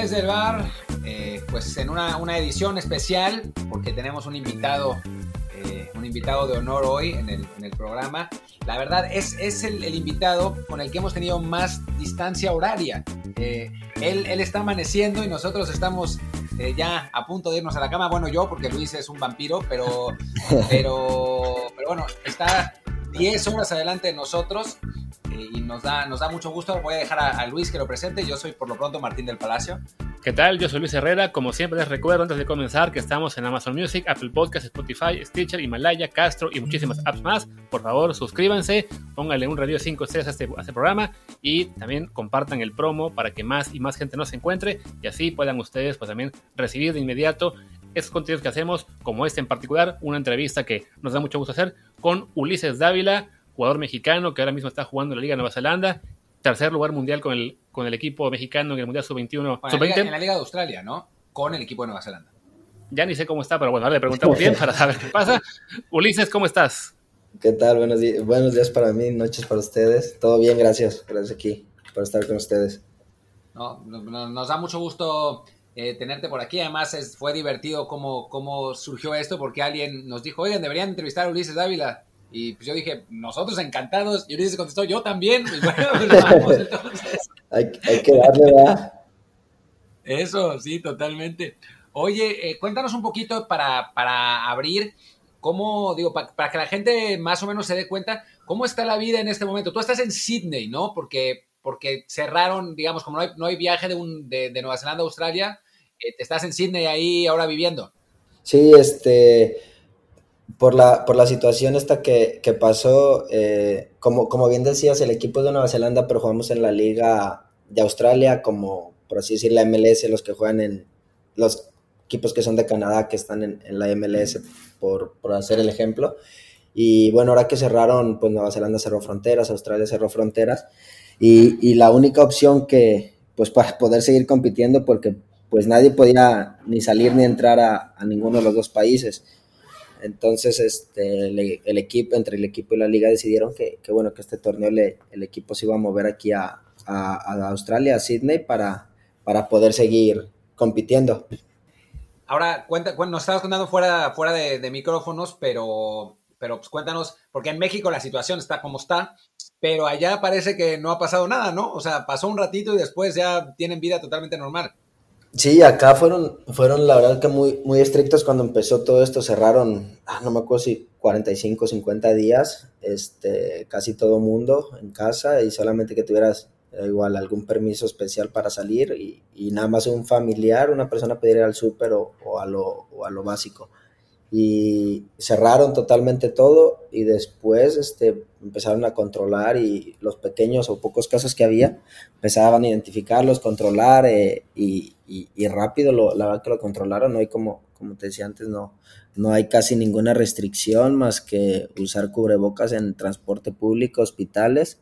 desde el bar, eh, pues en una, una, edición especial, porque tenemos un invitado, eh, un invitado de honor hoy en el, en el programa. La verdad es, es el, el, invitado con el que hemos tenido más distancia horaria. Eh, él, él, está amaneciendo y nosotros estamos eh, ya a punto de irnos a la cama. Bueno, yo, porque Luis es un vampiro, pero, pero, pero bueno, está 10 horas adelante de nosotros nos da, nos da mucho gusto. Voy a dejar a, Luis que lo presente. Yo soy por lo pronto Martín del Palacio. ¿Qué tal? Yo soy Luis Herrera. Como siempre les recuerdo antes de comenzar que estamos en Amazon Music, Apple Podcasts, Spotify, Stitcher, Himalaya, Castro y muchísimas apps más. Por favor, suscríbanse, pónganle un radio 5 estrellas a este, a este programa y también compartan el promo para que más y más gente nos encuentre y así puedan ustedes pues también recibir de inmediato esos contenidos que hacemos, como este en particular, una entrevista que nos da mucho gusto hacer con Ulises Dávila, jugador mexicano que ahora mismo está jugando en la Liga de Nueva Zelanda, tercer lugar mundial con el, con el equipo mexicano en el Mundial Sub-21. Bueno, Sub en la Liga de Australia, ¿no? Con el equipo de Nueva Zelanda. Ya ni sé cómo está, pero bueno, ahora le preguntamos bien para saber qué pasa. Ulises, ¿cómo estás? ¿Qué tal? Buenos días, buenos días para mí, noches para ustedes. Todo bien, gracias. Gracias aquí por estar con ustedes. No, nos da mucho gusto eh, tenerte por aquí. Además, es, fue divertido cómo, cómo surgió esto, porque alguien nos dijo, oigan, deberían entrevistar a Ulises Dávila. Y pues yo dije, nosotros encantados. Y Ulises contestó, yo también. Bueno, pues vamos, entonces. hay, hay, que darle, ¿verdad? Eso, sí, totalmente. Oye, eh, cuéntanos un poquito para, para abrir, cómo, digo, para, para, que la gente más o menos se dé cuenta, cómo está la vida en este momento. Tú estás en Sydney, ¿no? Porque, porque cerraron, digamos, como no hay, no hay viaje de, un, de, de Nueva Zelanda a Australia, eh, estás en Sydney ahí ahora viviendo. Sí, este por la, por la situación esta que, que pasó, eh, como, como bien decías, el equipo de Nueva Zelanda, pero jugamos en la liga de Australia, como por así decir la MLS, los que juegan en los equipos que son de Canadá, que están en, en la MLS, por, por, hacer el ejemplo. Y bueno, ahora que cerraron, pues Nueva Zelanda cerró fronteras, Australia cerró fronteras, y, y la única opción que, pues para poder seguir compitiendo, porque pues nadie podía ni salir ni entrar a ninguno de los dos países entonces, este, el, equipo, entre el equipo y la liga decidieron que, que bueno, que este torneo le, el equipo se iba a mover aquí a, a, Australia, a Sydney, para, para poder seguir compitiendo. Ahora, cuenta, bueno, nos estabas contando fuera, fuera de, de micrófonos, pero, pero pues cuéntanos, porque en México la situación está como está, pero allá parece que no ha pasado nada, ¿no? O sea, pasó un ratito y después ya tienen vida totalmente normal. Sí, acá fueron, fueron la verdad que muy, muy estrictos cuando empezó todo esto, cerraron, ah, no me acuerdo si 45, 50 días, este, casi todo mundo en casa y solamente que tuvieras eh, igual algún permiso especial para salir y, y nada más un familiar, una persona pedir al súper o, o, a lo, o a lo básico. Y cerraron totalmente todo y después este, empezaron a controlar y los pequeños o pocos casos que había empezaban a identificarlos, controlar eh, y, y, rápido lo, la verdad que lo controlaron. Hay como, como te decía antes, no, no hay casi ninguna restricción más que usar cubrebocas en transporte público, hospitales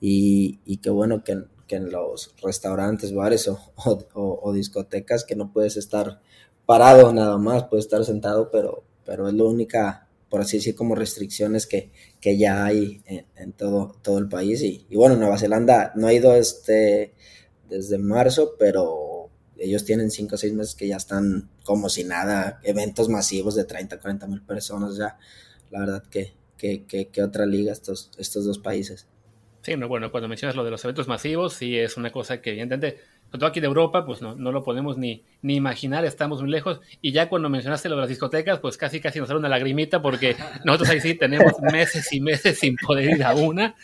y, y qué bueno que, que, en los restaurantes, bares o, o, o, discotecas que no puedes estar parado nada más, puedes estar sentado, pero, pero es la única por así decir, como restricciones que, que ya hay en, en, todo, todo el país. Y, y, bueno, Nueva Zelanda no ha ido este, desde marzo, pero ellos tienen 5 o 6 meses que ya están como si nada, eventos masivos de 30, 40 mil personas ya. La verdad que, que, que, que, otra liga estos, estos dos países. Sí, no, bueno, cuando mencionas lo de los eventos masivos, sí es una cosa que evidentemente todo aquí de Europa, pues no, no lo podemos ni, ni imaginar, estamos muy lejos. Y ya cuando mencionaste lo de las discotecas, pues casi casi nos sale una lagrimita porque nosotros ahí sí tenemos meses y meses sin poder ir a una.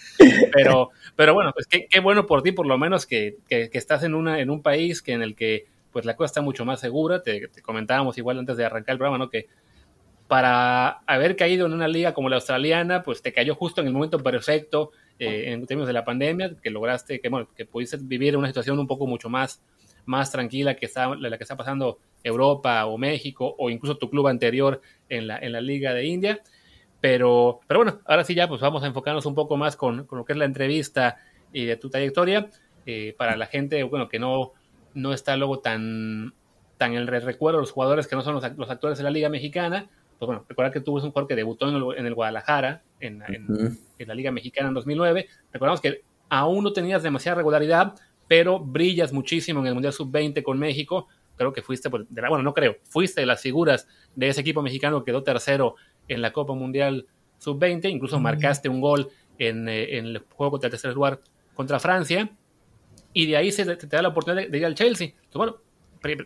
Pero, pero bueno, pues qué, qué bueno por ti, por lo menos que, que, que, estás en, una, en un país que en el que pues la cosa está mucho más segura. Te, te comentábamos igual antes de arrancar el programa, ¿no? Que para haber caído en una liga como la australiana, pues te cayó justo en el momento perfecto eh, en términos de la pandemia, que lograste, que, bueno, que pudiste vivir una situación un poco mucho más, más tranquila que está, la que está pasando Europa o México o incluso tu club anterior en la, en la Liga de India. Pero, pero bueno, ahora sí ya pues vamos a enfocarnos un poco más con, con lo que es la entrevista y de tu trayectoria. Eh, para la gente, bueno, que no, no está luego tan, tan en el recuerdo los jugadores que no son los, los actores de la Liga Mexicana, pues bueno, recordar que tuvo un jugador que debutó en el, en el Guadalajara, en, en, uh -huh. en, la Liga Mexicana en 2009. Recordamos que aún no tenías demasiada regularidad, pero brillas muchísimo en el Mundial Sub-20 con México. Creo que fuiste, de la, bueno, no creo, fuiste de las figuras de ese equipo mexicano que quedó tercero en la Copa Mundial Sub-20, incluso marcaste un gol en, en, el juego contra el tercer lugar contra Francia, y de ahí se te, da la oportunidad de, ir al Chelsea. Entonces, bueno,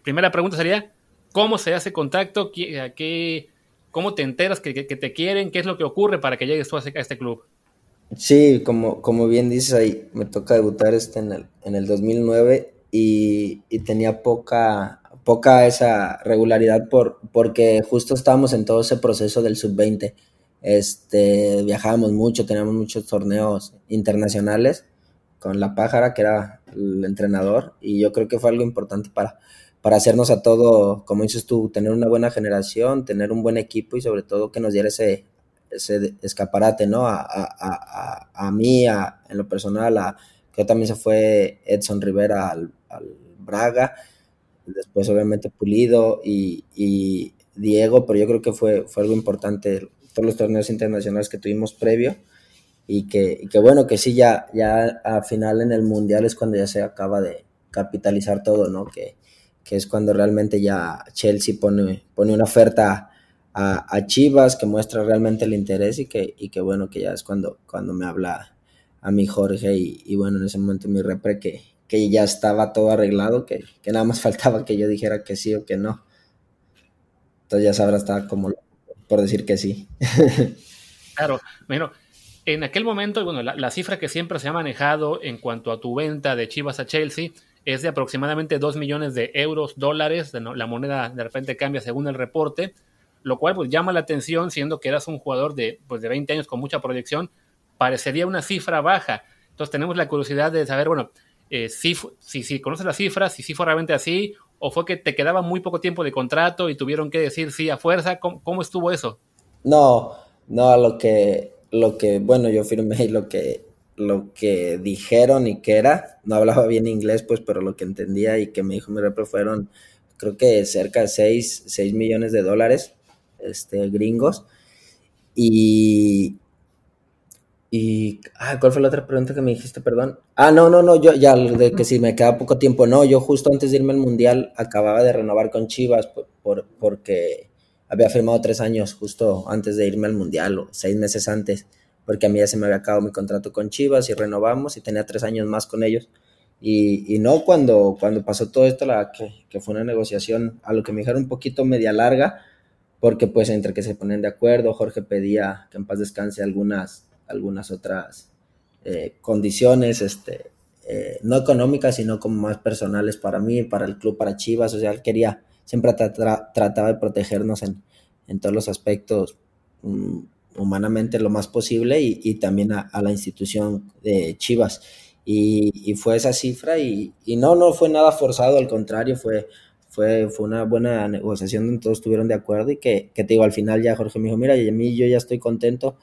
primera pregunta sería, ¿cómo se hace contacto? ¿Qué, ¿Cómo te enteras que, te quieren? ¿Qué es lo que ocurre para que llegues tú a este club? Sí, como, como bien dices ahí, me toca debutar este en el, en el 2009 y, y tenía poca, poca esa regularidad por, porque justo estábamos en todo ese proceso del sub-20. Este, viajábamos mucho, teníamos muchos torneos internacionales con La Pájara, que era el entrenador, y yo creo que fue algo importante para, para hacernos a todo, como dices tú, tener una buena generación, tener un buen equipo y sobre todo que nos diera ese, ese escaparate, ¿no? A, a, mí, en lo personal, a, que también se fue Edson Rivera al, Braga, después obviamente Pulido y, Diego, pero yo creo que fue, algo importante todos los torneos internacionales que tuvimos previo y que, bueno, que sí, ya, ya a final en el Mundial es cuando ya se acaba de capitalizar todo, ¿no? Que, que es cuando realmente ya Chelsea pone, pone una oferta a, Chivas que muestra realmente el interés y que, y que bueno, que ya es cuando, cuando me habla a mi Jorge y, bueno, en ese momento mi repre que, que ya estaba todo arreglado, que, que, nada más faltaba que yo dijera que sí o que no. Entonces ya sabrá, estaba como por decir que sí. claro, bueno, en aquel momento, bueno, la, la, cifra que siempre se ha manejado en cuanto a tu venta de Chivas a Chelsea es de aproximadamente 2 millones de euros, dólares, la moneda de repente cambia según el reporte, lo cual pues llama la atención siendo que eras un jugador de, pues, de 20 años con mucha proyección, parecería una cifra baja. Entonces tenemos la curiosidad de saber, bueno, eh, si, si, si, conoces las cifras, si sí fue realmente así, o fue que te quedaba muy poco tiempo de contrato y tuvieron que decir sí a fuerza, ¿cómo, estuvo eso? No, no, lo que, lo que, bueno, yo firmé lo que, lo que dijeron y que era, no hablaba bien inglés, pues, pero lo que entendía y que me dijo mi repre fueron, creo que cerca de 6, 6 millones de dólares este, gringos. Y, y, ah, ¿cuál fue la otra pregunta que me dijiste, perdón? Ah, no, no, no, yo ya, de que si me queda poco tiempo, no, yo justo antes de irme al Mundial acababa de renovar con Chivas por, porque había firmado tres años justo antes de irme al Mundial, o seis meses antes, porque a mí ya se me había acabado mi contrato con Chivas y renovamos y tenía tres años más con ellos. Y, y no cuando, cuando pasó todo esto, la, que, que fue una negociación, a lo que me dijeron un poquito media larga, porque pues entre que se ponen de acuerdo, Jorge pedía que en paz descanse algunas, algunas otras eh, condiciones, este, eh, no económicas, sino como más personales para mí, para el club, para Chivas, o sea, él quería, siempre trataba de protegernos en, en todos los aspectos mm, humanamente lo más posible y, y también a, la institución de Chivas. Y, y fue esa cifra y, y, no, no fue nada forzado, al contrario, fue, fue, fue una buena negociación donde todos estuvieron de acuerdo y que, que, te digo, al final ya Jorge me dijo, mira, y a mí yo ya estoy contento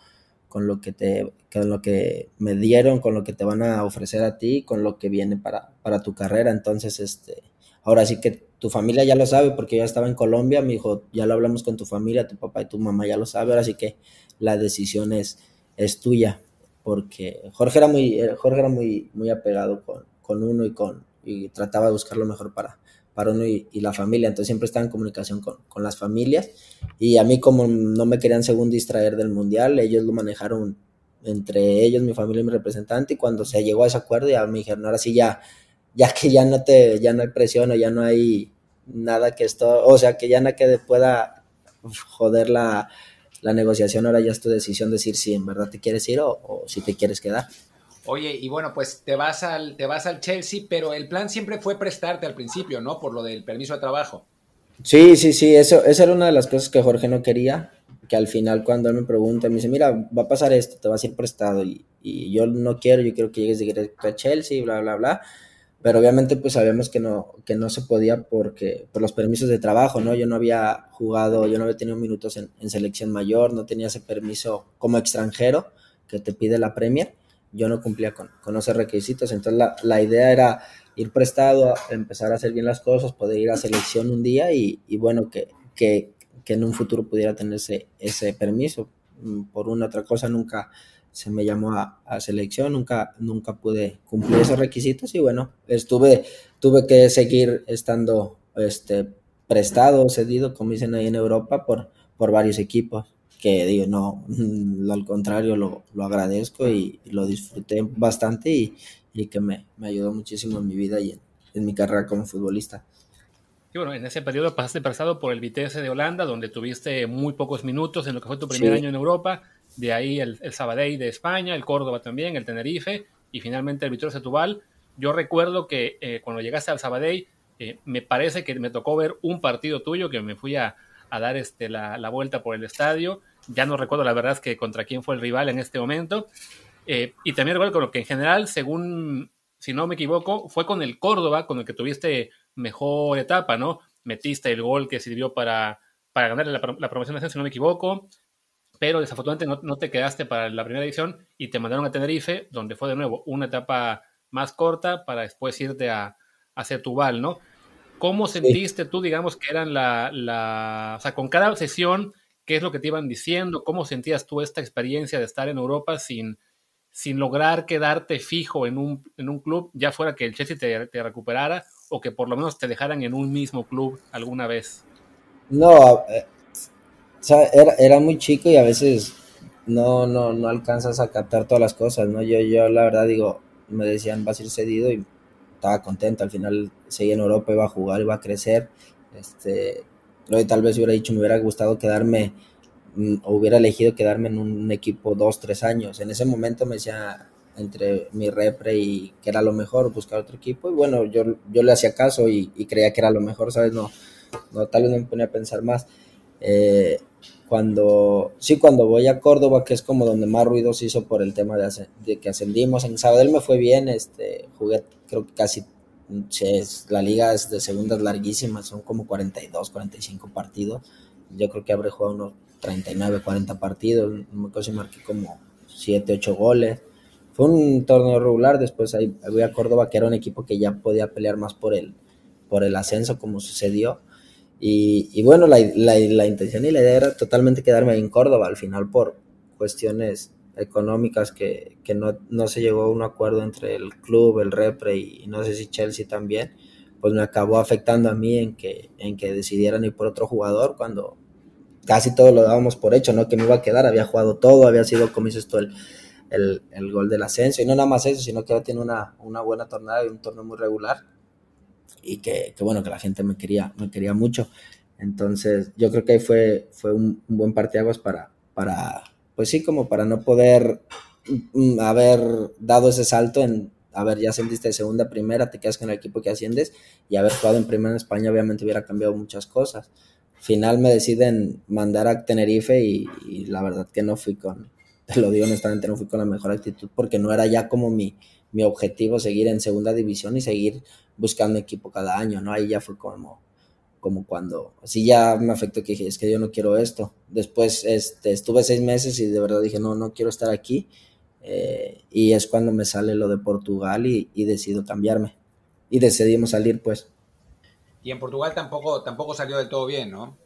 con lo que te con lo que me dieron, con lo que te van a ofrecer a ti, con lo que viene para, para tu carrera. Entonces, este, ahora sí que tu familia ya lo sabe porque ya estaba en Colombia, me dijo, ya lo hablamos con tu familia, tu papá y tu mamá ya lo sabe, ahora sí que la decisión es, es tuya, porque Jorge era muy, Jorge era muy, muy apegado con, con uno y con y trataba de buscar lo mejor para, para uno y, y, la familia, entonces siempre estaba en comunicación con, con, las familias y a mí como no me querían según distraer del mundial, ellos lo manejaron entre ellos, mi familia y mi representante y cuando se llegó a ese acuerdo ya me dijeron, ahora sí ya, ya que ya no te, ya no hay presión o ya no hay nada que esto, o sea que ya nada que pueda joder la, la negociación, ahora ya es tu decisión decir si en verdad te quieres ir o, o si te quieres quedar. Oye, y bueno, pues te vas al, te vas al Chelsea, pero el plan siempre fue prestarte al principio, ¿no? Por lo del permiso de trabajo. Sí, sí, sí, eso, esa era una de las cosas que Jorge no quería, que al final cuando él me pregunta, me dice, mira, va a pasar esto, te vas a ir prestado, y, y yo no quiero, yo quiero que llegues directo a Chelsea, bla, bla, bla, pero obviamente pues sabíamos que no, que no se podía porque, por los permisos de trabajo, ¿no? Yo no había jugado, yo no había tenido minutos en, en selección mayor, no tenía ese permiso como extranjero que te pide la Premier, yo no cumplía con, con esos requisitos. Entonces la, la, idea era ir prestado, empezar a hacer bien las cosas, poder ir a selección un día y, y bueno, que, que, que, en un futuro pudiera tener ese, ese permiso. Mm, por una otra cosa nunca, se me llamó a, selección, nunca, nunca pude cumplir esos requisitos y bueno, estuve, tuve que seguir estando este, prestado, cedido, como dicen ahí en Europa, por, por varios equipos, que digo, no, lo, al contrario, lo, lo agradezco y, lo disfruté bastante y, y que me, me, ayudó muchísimo en mi vida y en, en mi carrera como futbolista. Y bueno, en ese periodo pasaste prestado por el Vitesse de Holanda, donde tuviste muy pocos minutos en lo que fue tu primer año en Europa. De ahí el, el, Sabadell de España, el Córdoba también, el Tenerife y finalmente el Vittorio Setúbal. Yo recuerdo que eh, cuando llegaste al Sabadell, eh, me parece que me tocó ver un partido tuyo que me fui a, a dar este, la, la, vuelta por el estadio. Ya no recuerdo la verdad que contra quién fue el rival en este momento. Eh, y también recuerdo que en general, según, si no me equivoco, fue con el Córdoba con el que tuviste mejor etapa, ¿no? Metiste el gol que sirvió para, para ganar la, la promoción si no me equivoco, pero desafortunadamente no, no, te quedaste para la primera edición y te mandaron a Tenerife, donde fue de nuevo una etapa más corta para después irte a, a Setúbal, ¿no? ¿Cómo sentiste tú, digamos, que eran la, la, o sea, con cada sesión, qué es lo que te iban diciendo? ¿Cómo sentías tú esta experiencia de estar en Europa sin, sin lograr quedarte fijo en un, en un club, ya fuera que el Chelsea te, te recuperara o que por lo menos te dejaran en un mismo club alguna vez? No, eh, era, era, muy chico y a veces no, no, no alcanzas a captar todas las cosas, ¿no? Yo, yo la verdad digo, me decían vas a ir cedido y estaba contento, al final seguía en Europa, iba a jugar, iba a crecer, este, tal vez hubiera dicho, me hubiera gustado quedarme mm, o hubiera elegido quedarme en un equipo dos, tres años. En ese momento me decía, entre mi repre y que era lo mejor, buscar otro equipo. Y bueno, yo, yo le hacía caso y, y creía que era lo mejor, ¿sabes? No, no, tal vez no me ponía a pensar más. Eh, cuando, sí, cuando voy a Córdoba, que es como donde más ruido se hizo por el tema de, que ascendimos, en Sabadell me fue bien, este, jugué creo que casi, la liga es de segundas larguísimas, son como 42, 45 partidos, yo creo que habré jugado unos 39, 40 partidos, me acuerdo si marqué como 7, 8 goles, fue un torneo regular, después ahí voy a Córdoba, que era un equipo que ya podía pelear más por el, por el ascenso, como sucedió. Y, bueno, la, la, la, intención y la idea era totalmente quedarme en Córdoba, al final por cuestiones económicas que, que no, no, se llegó a un acuerdo entre el club, el Repre y, no sé si Chelsea también, pues me acabó afectando a mí en que, en que decidieran ir por otro jugador cuando casi todo lo dábamos por hecho, ¿no? Que me iba a quedar, había jugado todo, había sido, como dices tú, el, el, el, gol del ascenso. Y no nada más eso, sino que tiene una, una buena tornada y un torneo muy regular. Y que, que, bueno, que la gente me quería, me quería mucho. Entonces, yo creo que ahí fue, fue un, un buen partiaguas para, para, pues sí, como para no poder mm, haber dado ese salto en, a ver, ya ascendiste de segunda primera, te quedas con el equipo que asciendes y haber jugado en primera en España obviamente hubiera cambiado muchas cosas. Final me deciden mandar a Tenerife y, y la verdad que no fui con, te lo digo honestamente, no fui con la mejor actitud porque no era ya como mi, mi objetivo seguir en segunda división y seguir buscando equipo cada año, ¿no? Ahí ya fue como, como cuando, así ya me afectó que dije, es que yo no quiero esto. Después este, estuve seis meses y de verdad dije, no, no quiero estar aquí. Eh, y es cuando me sale lo de Portugal y, y, decido cambiarme. Y decidimos salir, pues. Y en Portugal tampoco, tampoco salió del todo bien, ¿no?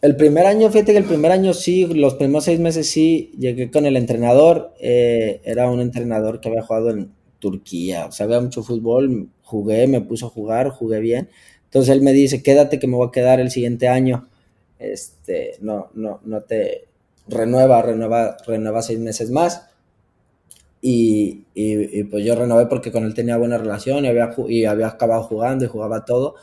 El primer año, fíjate que el primer año sí, los primeros seis meses sí, llegué con el entrenador, eh, era un entrenador que había jugado en Turquía, o sabía mucho fútbol, jugué, me puso a jugar, jugué bien, entonces él me dice, quédate que me voy a quedar el siguiente año, este, no, no, no te renueva, renueva, renueva seis meses más, y, y, y pues yo renové porque con él tenía buena relación y había, y había acabado jugando y jugaba todo,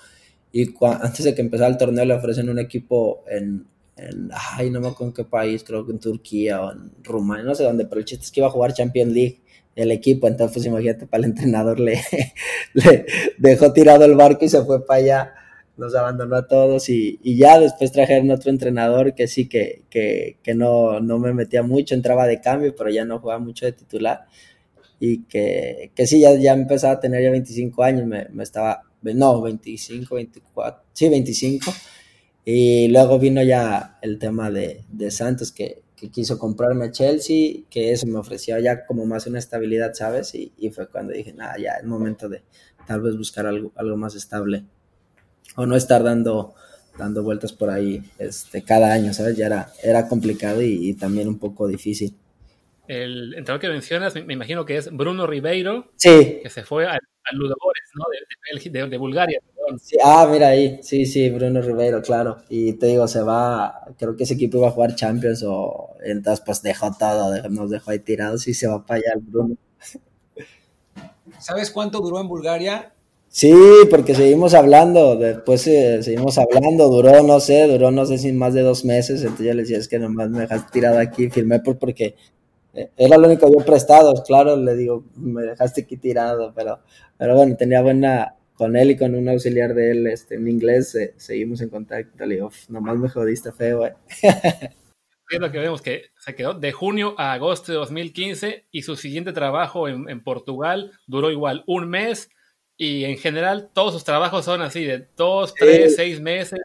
y antes de que empezara el torneo le ofrecen un equipo en, en, ay, no me acuerdo en qué país, creo que en Turquía o en Rumania, no sé dónde, pero el chiste es que iba a jugar Champions League el equipo, entonces pues imagínate, para el entrenador le, dejó tirado el barco y se fue para allá, nos abandonó a todos y, ya después trajeron otro entrenador que sí, que, que, que no, no me metía mucho, entraba de cambio, pero ya no jugaba mucho de titular. Y que, que sí, ya, ya empezaba a tener ya 25 años, me, me estaba no, 25, 24, sí, 25. Y luego vino ya el tema de, de Santos, que, que, quiso comprarme a Chelsea, que eso me ofrecía ya como más una estabilidad, ¿sabes? Y, y fue cuando dije, nada, ya es momento de tal vez buscar algo, algo más estable. O no estar dando, dando vueltas por ahí este, cada año, ¿sabes? Ya era, era complicado y, y también un poco difícil. el entrenador que mencionas, me, imagino que es Bruno Ribeiro, sí. que se fue al, Ludogorets, ¿no? De, de, Bulgaria. Ah, mira ahí, sí, sí, Bruno Ribeiro, claro. Y te digo, se va, creo que ese equipo iba a jugar Champions o entonces pues dejó todo, nos dejó ahí tirados y se va para allá el Bruno. ¿Sabes cuánto duró en Bulgaria? Sí, porque seguimos hablando, después eh, seguimos hablando, duró, no sé, duró, no sé si más de dos meses, entonces yo le decía, es que nomás me dejaste tirado aquí, firmé por, porque eh, era lo único que había prestado, claro, le digo, me dejaste aquí tirado, pero, pero bueno, tenía buena, con él y con un auxiliar de él, este, en inglés, eh, seguimos en contacto, le digo, nomás me jodiste feo, eh. Es lo que vemos que se quedó de junio a agosto de 2015 y su siguiente trabajo en, en Portugal duró igual un mes, y en general todos sus trabajos son así, de dos, tres, seis meses.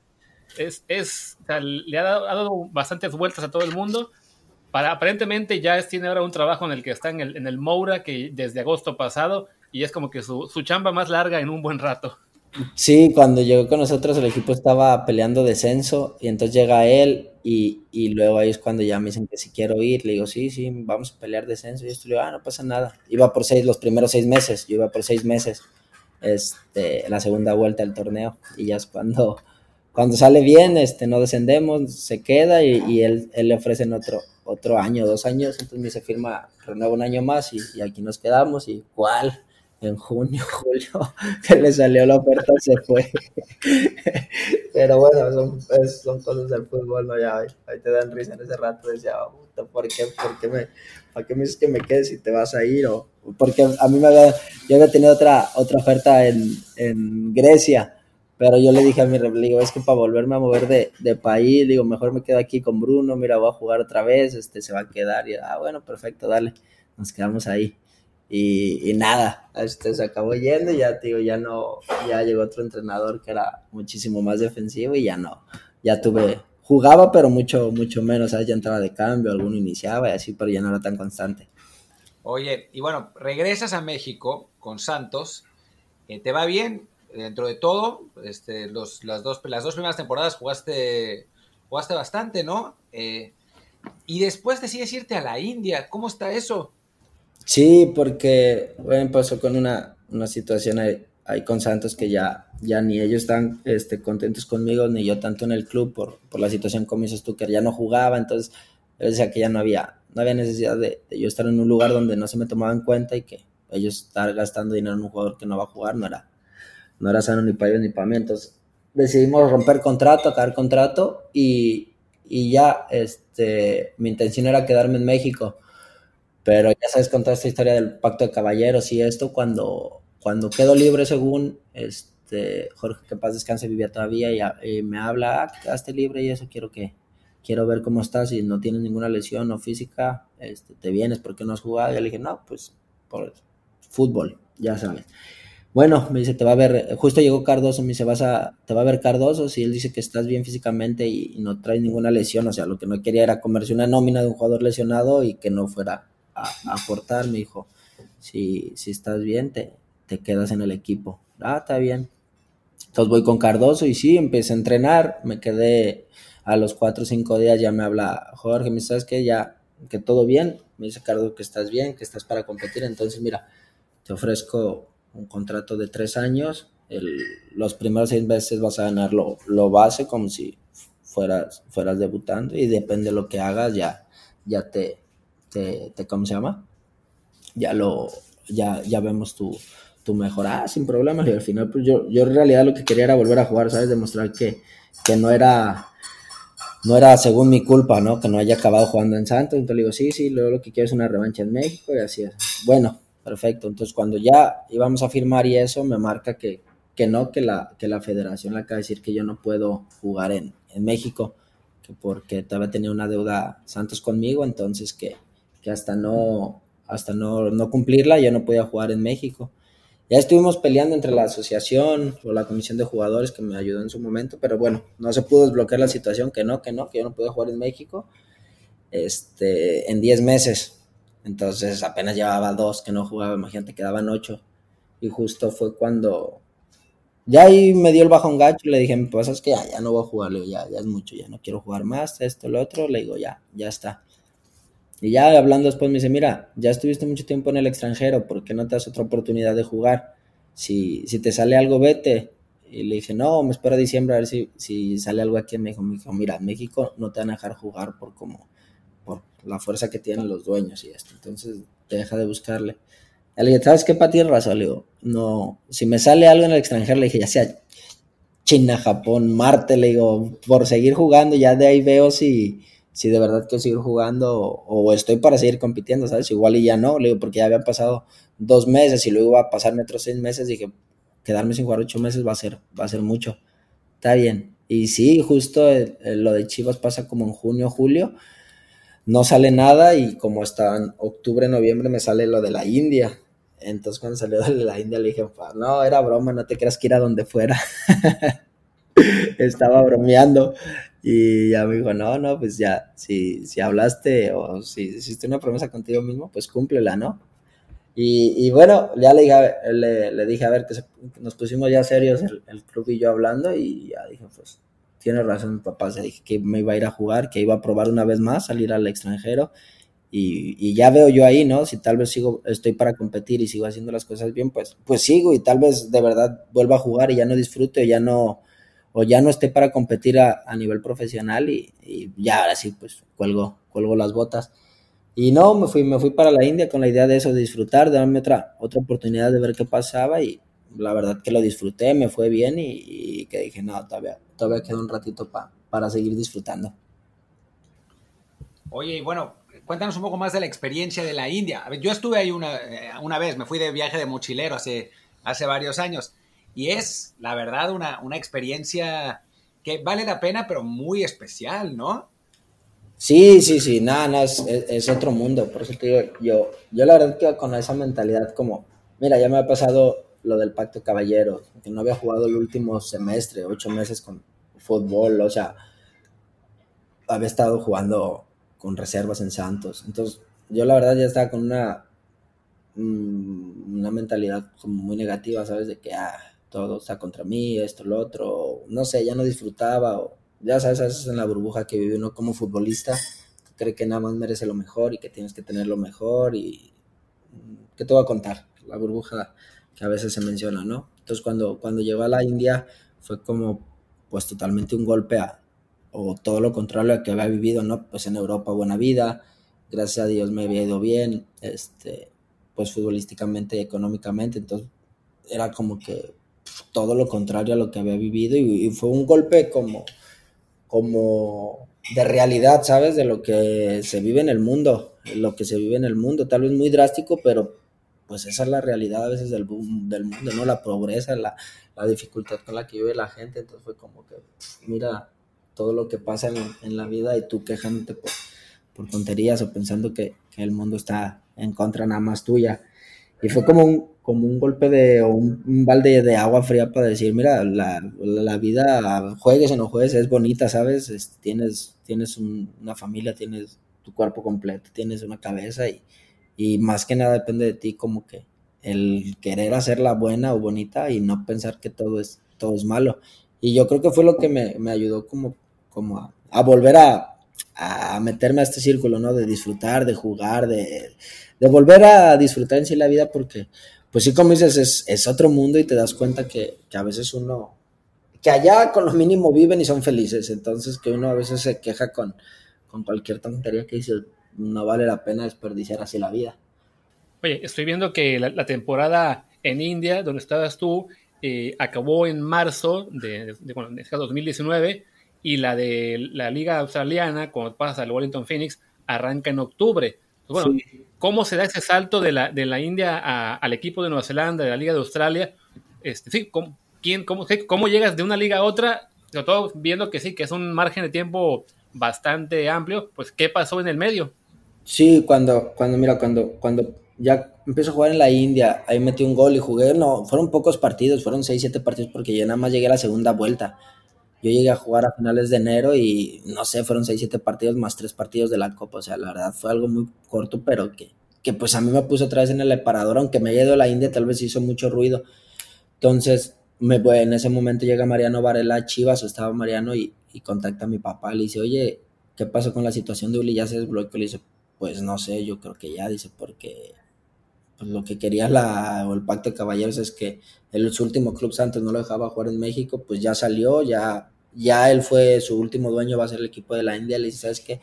Es, es le ha dado, ha dado, bastantes vueltas a todo el mundo. Para, aparentemente ya tiene ahora un trabajo en el que está en el, en el Moura, que desde agosto pasado, y es como que su, su chamba más larga en un buen rato. Sí, cuando llegó con nosotros el equipo estaba peleando descenso y entonces llega él y, y, luego ahí es cuando ya me dicen que si quiero ir, le digo, sí, sí, vamos a pelear descenso y esto le digo, ah, no pasa nada. Iba por seis, los primeros seis meses, yo iba por seis meses este, la segunda vuelta del torneo. Y ya es cuando, cuando sale bien, este, no descendemos, se queda y, él, él, le ofrecen otro, otro año, dos años. Entonces me dice, firma, renueva un año más y, aquí nos quedamos. Y cuál, en junio, julio, que le salió la oferta, se fue. Pero bueno, son, son cosas del fútbol, ¿no? Ya ahí, te dan risa en ese rato. Decía, ¿por qué, por qué me, ¿para qué me dices que me quedes si te vas a ir? O, porque a mí me había, yo había tenido otra, otra oferta en, en Grecia, pero yo le dije a mi digo, es que para volverme a mover de, de, país, digo, mejor me quedo aquí con Bruno, mira, voy a jugar otra vez, este, se va a quedar, y ah, bueno, perfecto, dale, nos quedamos ahí. Y, nada, este, se acabó yendo y ya, digo, ya no, ya llegó otro entrenador que era muchísimo más defensivo y ya no, ya tuve, jugaba, pero mucho, mucho menos. Ya entraba de cambio, alguno iniciaba y así, pero ya no era tan constante. Oye, y bueno, regresas a México con Santos, eh, ¿te va bien? Dentro de todo, este, los, las, dos, las dos primeras temporadas jugaste, jugaste bastante, ¿no? Eh, y después decides irte a la India, ¿cómo está eso? Sí, porque bueno, pasó con una, una situación ahí, con Santos que ya ya ni ellos están este, contentos conmigo, ni yo tanto en el club por, por la situación como hizo Stucker, ya no jugaba, entonces yo decía que ya no había, no había necesidad de, yo estar en un lugar donde no se me tomaba en cuenta y que ellos estar gastando dinero en un jugador que no va a jugar no era, no era sano ni para ellos ni para mí, entonces decidimos romper contrato, acabar contrato y, y ya este, mi intención era quedarme en México, pero ya sabes con toda esta historia del pacto de caballeros y esto, cuando, cuando quedo libre según... Este, Jorge, que paz descanse, vivía todavía y, me habla, ah, quedaste libre y eso, quiero que, quiero ver cómo estás, y no tienes ninguna lesión o física, este, te vienes porque no has jugado, y le dije, no, pues, por fútbol, ya sabes. Bueno, me dice, te va a ver, justo llegó Cardoso, me dice, vas a, te va a ver Cardoso, si él dice que estás bien físicamente y, no traes ninguna lesión, o sea, lo que no quería era comerse una nómina de un jugador lesionado y que no fuera a, aportar, me dijo, si, si estás bien, te, te quedas en el equipo. Ah, está bien. Entonces voy con Cardoso y sí, empecé a entrenar, me quedé a los cuatro o cinco días, ya me habla Jorge, me sabes que ya, que todo bien, me dice Cardoso que estás bien, que estás para competir, entonces mira, te ofrezco un contrato de tres años, los primeros seis meses vas a ganar lo, base como si fueras, fueras debutando y depende de lo que hagas, ya, ya te, te, te ¿cómo se llama? Ya lo, ya, ya vemos tu, tu mejora sin problemas. Y al final, pues yo, yo en realidad lo que quería era volver a jugar, ¿sabes? Demostrar que, que no era no era según mi culpa, ¿no? Que no haya acabado jugando en Santos. Entonces le digo, sí, sí, luego lo que quiero es una revancha en México y así es. Bueno, perfecto. Entonces cuando ya íbamos a firmar y eso, me marca que, que no, que la, que la federación le acaba de decir que yo no puedo jugar en, en México, que porque todavía tenía una deuda Santos conmigo, entonces que, que hasta no, hasta no, no cumplirla yo no podía jugar en México. Ya estuvimos peleando entre la asociación o la comisión de jugadores que me ayudó en su momento, pero bueno, no se pudo desbloquear la situación, que no, que no, que yo no pude jugar en México este, en 10 meses. Entonces apenas llevaba dos que no jugaba, imagínate, quedaban ocho. Y justo fue cuando ya ahí me dio el bajón gacho, le dije, pues es que ya, ya no voy a jugar, ya, ya es mucho, ya no quiero jugar más, esto, lo otro, le digo, ya, ya está. Y ya hablando después me dice, mira, ya estuviste mucho tiempo en el extranjero, ¿por qué no te das otra oportunidad de jugar? Si, si te sale algo, vete. Y le dije, no, me espero a diciembre a ver si, si sale algo aquí en México. Me dijo, mira, México no te van a dejar jugar por como por la fuerza que tienen los dueños y esto. Entonces, te deja de buscarle. Le dije, ¿sabes qué, Pati? razón. Le digo, no, si me sale algo en el extranjero, le dije, ya sea China, Japón, Marte, le digo, por seguir jugando, ya de ahí veo si, si de verdad quiero seguir jugando o, estoy para seguir compitiendo, ¿sabes? Igual y ya no, le digo, porque ya habían pasado dos meses y luego iba a pasarme otros seis meses, dije, quedarme sin jugar ocho meses va a ser, va a ser mucho. Está bien. Y sí, justo lo de Chivas pasa como en junio, julio, no sale nada y como hasta en octubre, noviembre me sale lo de la India. Entonces cuando salió de la India le dije, no, era broma, no te creas que ir a donde fuera. Estaba bromeando y ya me dijo, no, no, pues ya, si, si hablaste o si hiciste una promesa contigo mismo, pues cúmplela, ¿no? Y, bueno, ya le dije, le, dije a ver que nos pusimos ya serios el, el, club y yo hablando y ya dije, pues tiene razón mi papá, se dije que me iba a ir a jugar, que iba a probar una vez más, salir al extranjero y, ya veo yo ahí, ¿no? Si tal vez sigo, estoy para competir y sigo haciendo las cosas bien, pues, pues sigo y tal vez de verdad vuelva a jugar y ya no disfrute o ya no, o ya no esté para competir a, nivel profesional y, ya ahora sí, pues cuelgo, cuelgo las botas. Y no, me fui, me fui para la India con la idea de eso, de disfrutar, de darme otra, otra oportunidad de ver qué pasaba y la verdad que lo disfruté, me fue bien y, que dije, no, todavía, todavía queda un ratito para seguir disfrutando. Oye, y bueno, cuéntanos un poco más de la experiencia de la India. yo estuve ahí una, eh, una, vez, me fui de viaje de mochilero hace, hace varios años y es, la verdad, una, una experiencia que vale la pena, pero muy especial, ¿no? Sí, sí, sí, nada, no, es, es, otro mundo, por eso te digo, yo, yo la verdad que con esa mentalidad como, mira, ya me ha pasado lo del pacto caballero, que no había jugado el último semestre, ocho meses con fútbol, o sea, había estado jugando con reservas en Santos. Entonces, yo la verdad ya estaba con una, mm, una mentalidad como muy negativa, ¿sabes? De que, ah, todo está contra mí, esto, lo otro, no sé, ya no disfrutaba, o ya sabes, a veces en la burbuja que vive uno como futbolista, cree que nada más merece lo mejor y que tienes que tener lo mejor y... Mm, ¿Qué te voy a contar? La burbuja que a veces se menciona, ¿no? Entonces cuando, cuando llegó a la India fue como pues totalmente un golpe a, o todo lo contrario a que había vivido, ¿no? Pues en Europa buena vida, gracias a Dios me había ido bien, este, pues futbolísticamente y económicamente, entonces era como que todo lo contrario a lo que había vivido y, fue un golpe como, como de realidad, ¿sabes? De lo que se vive en el mundo, lo que se vive en el mundo, tal vez muy drástico, pero pues esa es la realidad a veces del, del mundo, ¿no? La pobreza, la, la dificultad con la que vive la gente, entonces fue como que, mira, todo lo que pasa en, la vida y tú quejándote por, tonterías o pensando que, el mundo está en contra nada más tuya. Y fue como un, como un golpe de, o un, balde de agua fría para decir, mira, la, vida, juegues o no juegues, es bonita, ¿sabes? tienes tienes una familia, tienes tu cuerpo completo, tienes una cabeza y, y más que nada depende de ti como que el querer hacerla buena o bonita y no pensar que todo es, todo es malo. Y yo creo que fue lo que me, me ayudó como como a, volver a, a, meterme a este círculo, ¿no? De disfrutar, de jugar, de, volver a disfrutar en sí la vida, porque, pues sí, como dices, es, es otro mundo y te das cuenta que, que, a veces uno, que allá con lo mínimo viven y son felices, entonces que uno a veces se queja con, con cualquier tontería que dice, no vale la pena desperdiciar así la vida. Oye, estoy viendo que la, temporada en India, donde estabas tú, eh, acabó en marzo de, de, de bueno, 2019 y la de la Liga Australiana, cuando pasa al Wellington Phoenix, arranca en octubre. Bueno, ¿cómo se da ese salto de la, de la India al equipo de Nueva Zelanda, de la Liga de Australia? Este, sí, ¿cómo, quién, cómo, ¿cómo llegas de una liga a otra? Sobre todo viendo que sí, que es un margen de tiempo bastante amplio, pues ¿qué pasó en el medio? Sí, cuando, cuando mira, cuando, cuando ya empiezo a jugar en la India, ahí metí un gol y jugué, no, fueron pocos partidos, fueron 6, 7 partidos porque yo nada más llegué a la segunda vuelta. Yo llegué a jugar a finales de enero y no sé, fueron 6, 7 partidos más 3 partidos de la Copa. O sea, la verdad fue algo muy corto, pero que, que pues a mí me puso otra vez en el eparador, aunque me haya ido la India, tal vez hizo mucho ruido. Entonces, me, en ese momento llega Mariano Varela a Chivas, o estaba Mariano, y, y, contacta a mi papá. Le dice, oye, ¿qué pasó con la situación de Uli? Ya se desbloqueó. Le dice, pues no sé, yo creo que ya, dice, porque pues, lo que quería la, o el pacto de caballeros es que el, último club Santos no lo dejaba jugar en México, pues ya salió, ya, ya él fue su último dueño, va a ser el equipo de la India, le dice, ¿sabes qué?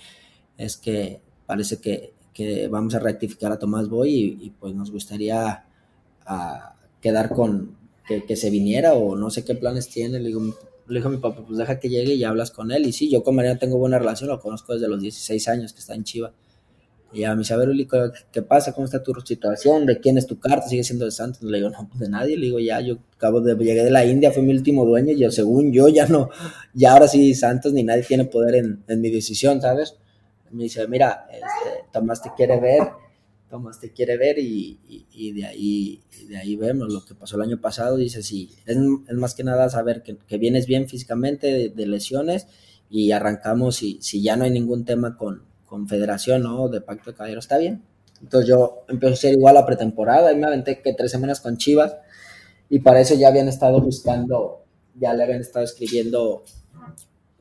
Es que parece que, que vamos a rectificar a Tomás Boy y, pues nos gustaría a, quedar con que, que, se viniera o no sé qué planes tiene, le digo, le dijo a mi papá, pues deja que llegue y hablas con él. Y sí, yo con Mariano tengo buena relación, lo conozco desde los 16 años que está en Chiva. Y a mi saber, ¿qué pasa? ¿Cómo está tu situación? ¿De quién es tu carta? ¿Sigue siendo de Santos? Le digo, no, pues de nadie. Le digo, ya, yo acabo de, llegué de la India, fue mi último dueño, y yo, según yo, ya no, ya ahora sí Santos ni nadie tiene poder en, en mi decisión, ¿sabes? Me dice, mira, este, Tomás te quiere ver, Tomás te quiere ver y, y, de, ahí, de ahí vemos lo que pasó el año pasado. Dice, sí, es, es más que nada saber que, que vienes bien físicamente de, lesiones y arrancamos y si ya no hay ningún tema con, confederación, ¿no? De Pacto de Caballeros, está bien. Entonces yo empecé a ser igual a pretemporada y me aventé que tres semanas con Chivas y para eso ya habían estado buscando, ya le habían estado escribiendo,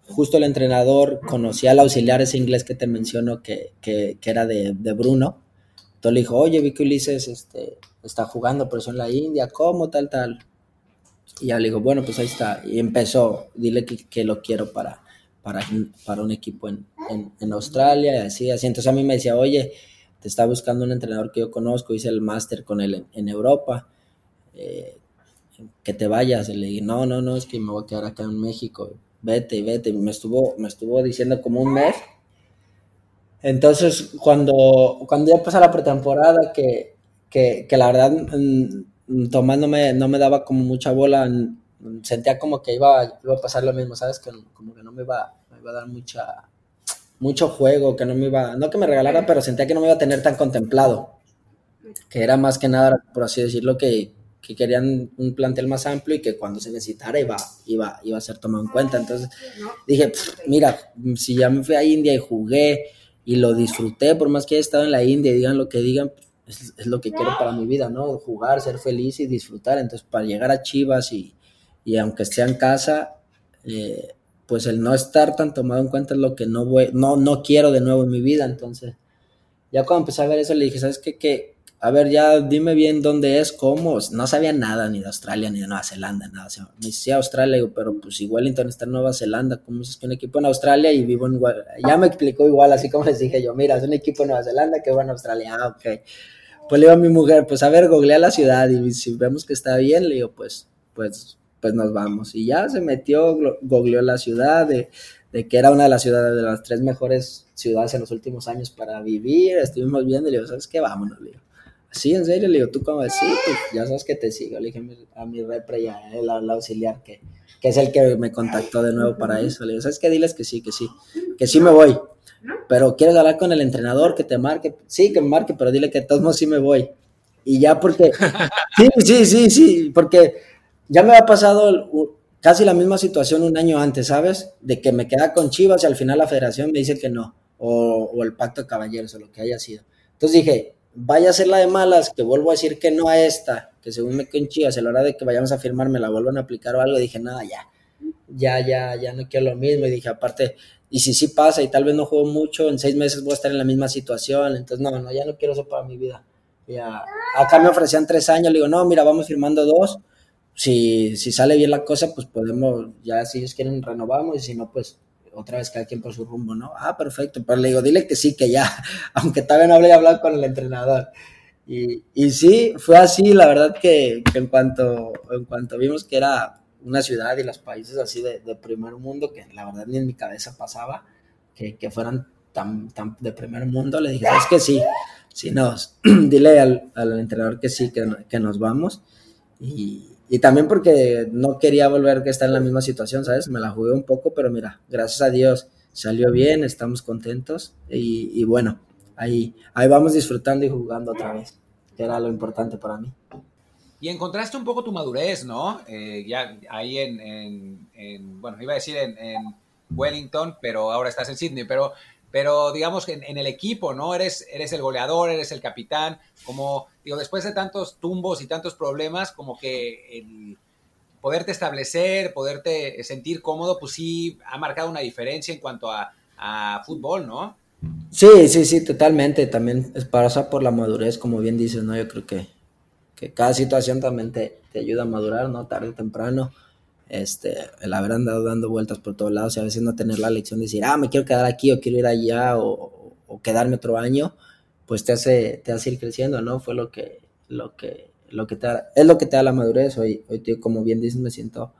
justo el entrenador conocía al auxiliar ese inglés que te menciono que, que, era de, de, Bruno. Entonces le dijo, oye, vi que Ulises este, está jugando, por eso en la India, ¿cómo? Tal, tal. Y ya le digo, bueno, pues ahí está. Y empezó, dile que, que lo quiero para, para, para un equipo en, en, Australia y así, así. Entonces a mí me decía, oye, te está buscando un entrenador que yo conozco, hice el máster con él en, Europa, eh, que te vayas. Y le dije, no, no, no, es que me voy a quedar acá en México, vete, vete. Me estuvo, me estuvo diciendo como un mes. Entonces, cuando, cuando ya pasó la pretemporada, que, que, que la verdad, mm, Tomás no me, no me daba como mucha bola, sentía como que iba, iba a pasar lo mismo, ¿sabes? Que como que no me iba, me iba a dar mucha, mucho juego, que no me iba, no que me regalara, pero sentía que no me iba a tener tan contemplado, que era más que nada, por así decirlo, que, que querían un plantel más amplio y que cuando se necesitara iba, iba, iba a ser tomado en cuenta. Entonces dije, mira, si ya me fui a India y jugué y lo disfruté, por más que haya estado en la India y digan lo que digan, es, es lo que quiero para mi vida, ¿no? Jugar, ser feliz y disfrutar. Entonces, para llegar a Chivas y, y aunque esté en casa, eh, pues el no estar tan tomado en cuenta es lo que no voy, no, no quiero de nuevo en mi vida. Entonces, ya cuando empecé a ver eso, le dije, ¿sabes qué? Que, a ver, ya dime bien dónde es, cómo. No sabía nada ni de Australia ni de Nueva Zelanda, nada. me decía Australia, digo, pero pues igual está en Nueva Zelanda, ¿cómo es que un equipo en Australia y vivo en Ya me explicó igual, así como les dije yo, mira, es un equipo en Nueva Zelanda que va en Australia. Ah, ok. Pues le digo a mi mujer, pues a ver, googlea la ciudad y si vemos que está bien, le digo, pues, pues pues nos vamos. Y ya se metió, googleó la ciudad, de, que era una de las ciudades, de las tres mejores ciudades en los últimos años para vivir. Estuvimos viendo y le digo, ¿sabes qué? Vámonos, le digo. Sí, en serio, le digo, ¿tú cómo decís? Pues ya sabes que te sigo. Le dije a mi repre y a él, al auxiliar, que, que es el que me contactó de nuevo para eso. Le digo, ¿sabes qué? Diles que sí, que sí, que sí me voy. Pero quieres hablar con el entrenador que te marque. Sí, que me marque, pero dile que de todos modos sí me voy. Y ya porque, sí, sí, sí, sí, porque ya me ha pasado casi la misma situación un año antes, ¿sabes? De que me queda con Chivas y al final la federación me dice que no, o, el pacto de caballeros, o lo que haya sido. Entonces dije, vaya a ser la de malas, que vuelvo a decir que no a esta, que según me quedo en Chivas, a la hora de que vayamos a firmar me la vuelvan a aplicar o algo, dije, nada, ya, ya, ya, ya no quiero lo mismo. Y dije, aparte, y si sí pasa y tal vez no juego mucho, en seis meses voy a estar en la misma situación, entonces no, no, ya no quiero eso para mi vida. Ya, acá me ofrecían tres años, le digo, no, mira, vamos firmando dos si, si sale bien la cosa, pues podemos, ya si ellos quieren, renovamos, y si no, pues otra vez cada quien por su rumbo, ¿no? Ah, perfecto, pero le digo, dile que sí, que ya, aunque todavía no hablé hablado con el entrenador. Y, y sí, fue así, la verdad que, en, cuanto, en cuanto vimos que era una ciudad y los países así de, de primer mundo, que la verdad ni en mi cabeza pasaba, que, que fueran tan, tan de primer mundo, le dije, es que sí, sí nos, dile al, al entrenador que sí, que, que nos vamos. Y, y también porque no quería volver a estar en la misma situación, ¿sabes? Me la jugué un poco, pero mira, gracias a Dios salió bien, estamos contentos y, bueno, ahí, ahí vamos disfrutando y jugando otra vez, que era lo importante para mí. Y encontraste un poco tu madurez, ¿no? Eh, ya ahí en, en, bueno, iba a decir en, en, Wellington, pero ahora estás en Sydney, pero pero digamos que en, el equipo, ¿no? Eres, eres el goleador, eres el capitán, como, digo, después de tantos tumbos y tantos problemas, como que el poderte establecer, poderte sentir cómodo, pues sí ha marcado una diferencia en cuanto a, fútbol, ¿no? Sí, sí, sí, totalmente. También es pasa por la madurez, como bien dices, ¿no? Yo creo que, que cada situación también te, te, ayuda a madurar, ¿no? Tarde o temprano. Este, el haber andado dando vueltas por todos lados y a veces no tener la lección de decir, ah, me quiero quedar aquí o quiero ir allá o, quedarme otro año, pues te hace, te hace ir creciendo, ¿no? Fue lo que, lo que, lo que te da, es lo que te da la madurez. Hoy, hoy como bien dices, me siento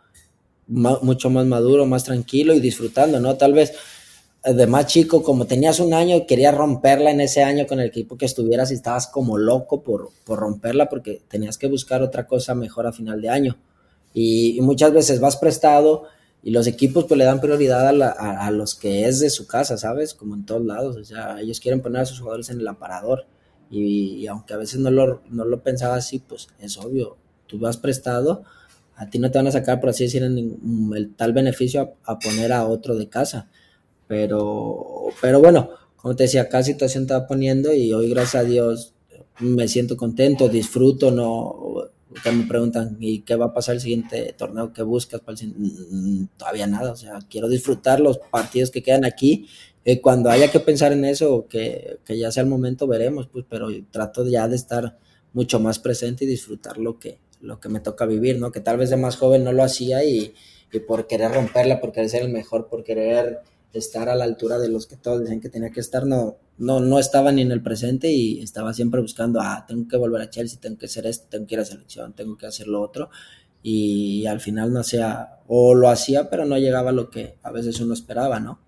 mucho más maduro, más tranquilo y disfrutando, ¿no? Tal vez de más chico, como tenías un año, querías romperla en ese año con el equipo que estuvieras y estabas como loco por, por romperla porque tenías que buscar otra cosa mejor a final de año. Y, muchas veces vas prestado y los equipos pues le dan prioridad a, a, los que es de su casa, ¿sabes? Como en todos lados, o sea, ellos quieren poner a sus jugadores en el aparador y, aunque a veces no lo, no lo pensaba así, pues es obvio, tú vas prestado, a ti no te van a sacar, por así decir, el tal beneficio a, a poner a otro de casa pero, pero bueno, como te decía, cada situación te va poniendo y hoy, gracias a Dios, me siento contento, disfruto, no que me preguntan, ¿y qué va a pasar el siguiente torneo que buscas? Para el mm, Todavía nada, o sea, quiero disfrutar los partidos que quedan aquí. Eh, cuando haya que pensar en eso, que, que, ya sea el momento, veremos, pues, pero trato ya de estar mucho más presente y disfrutar lo que, lo que me toca vivir, ¿no? Que tal vez de más joven no lo hacía y, y por querer romperla, por querer ser el mejor, por querer estar a la altura de los que todos decían que tenía que estar, no, no, no estaba ni en el presente y estaba siempre buscando, ah, tengo que volver a Chelsea, tengo que hacer esto, tengo que ir a selección, tengo que hacer lo otro. Y al final no hacía, o lo hacía, pero no llegaba a lo que a veces uno esperaba, ¿no?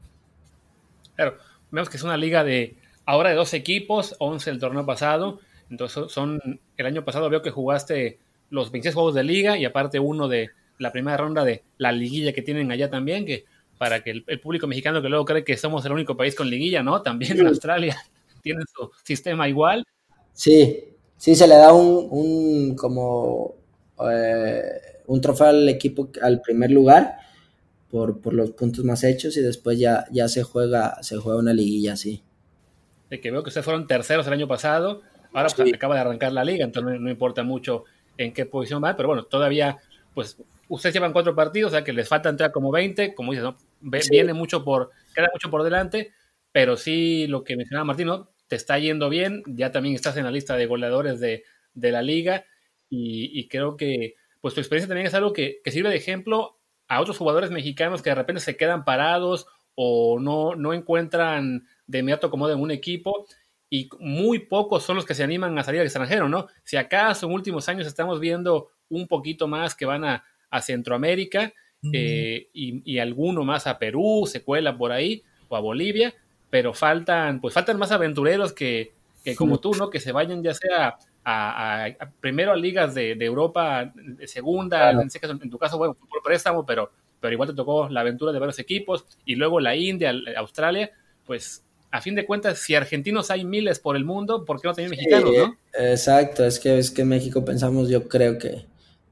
Claro, vemos que es una liga de ahora de dos equipos, 11 el torneo pasado, entonces son, el año pasado veo que jugaste los 26 juegos de liga y aparte uno de la primera ronda de la liguilla que tienen allá también, que para que el, público mexicano que luego cree que somos el único país con liguilla, ¿no? También Australia tienen su sistema igual. Sí, sí, se le da un, como eh, un trofeo al equipo al primer lugar por, los puntos más hechos y después ya, ya se juega, se juega una liguilla así. De que veo que ustedes fueron terceros el año pasado, ahora pues acaba de arrancar la liga, entonces no, importa mucho en qué posición va, pero bueno, todavía pues ustedes llevan cuatro partidos, o sea que les falta entrar como 20, como dices, ¿no? Viene mucho por, queda mucho por delante, pero sí lo que mencionaba Martín, Te está yendo bien, ya también estás en la lista de goleadores de, la liga y, creo que pues tu experiencia también es algo que, sirve de ejemplo a otros jugadores mexicanos que de repente se quedan parados o no, no encuentran de inmediato acomodo en un equipo y muy pocos son los que se animan a salir al extranjero, ¿no? Si acaso en últimos años estamos viendo un poquito más que van a, a Centroamérica eh, y, alguno más a Perú, se cuela por ahí, o a Bolivia, pero faltan, pues faltan más aventureros que, como tú, ¿no? Que se vayan ya sea a, primero a ligas de, Europa, de segunda, en, en, tu caso, bueno, por préstamo, pero, pero igual te tocó la aventura de varios equipos, y luego la India, Australia, pues a fin de cuentas, si argentinos hay miles por el mundo, ¿por qué no tener mexicanos, no? Exacto, es que es que en México pensamos, yo creo que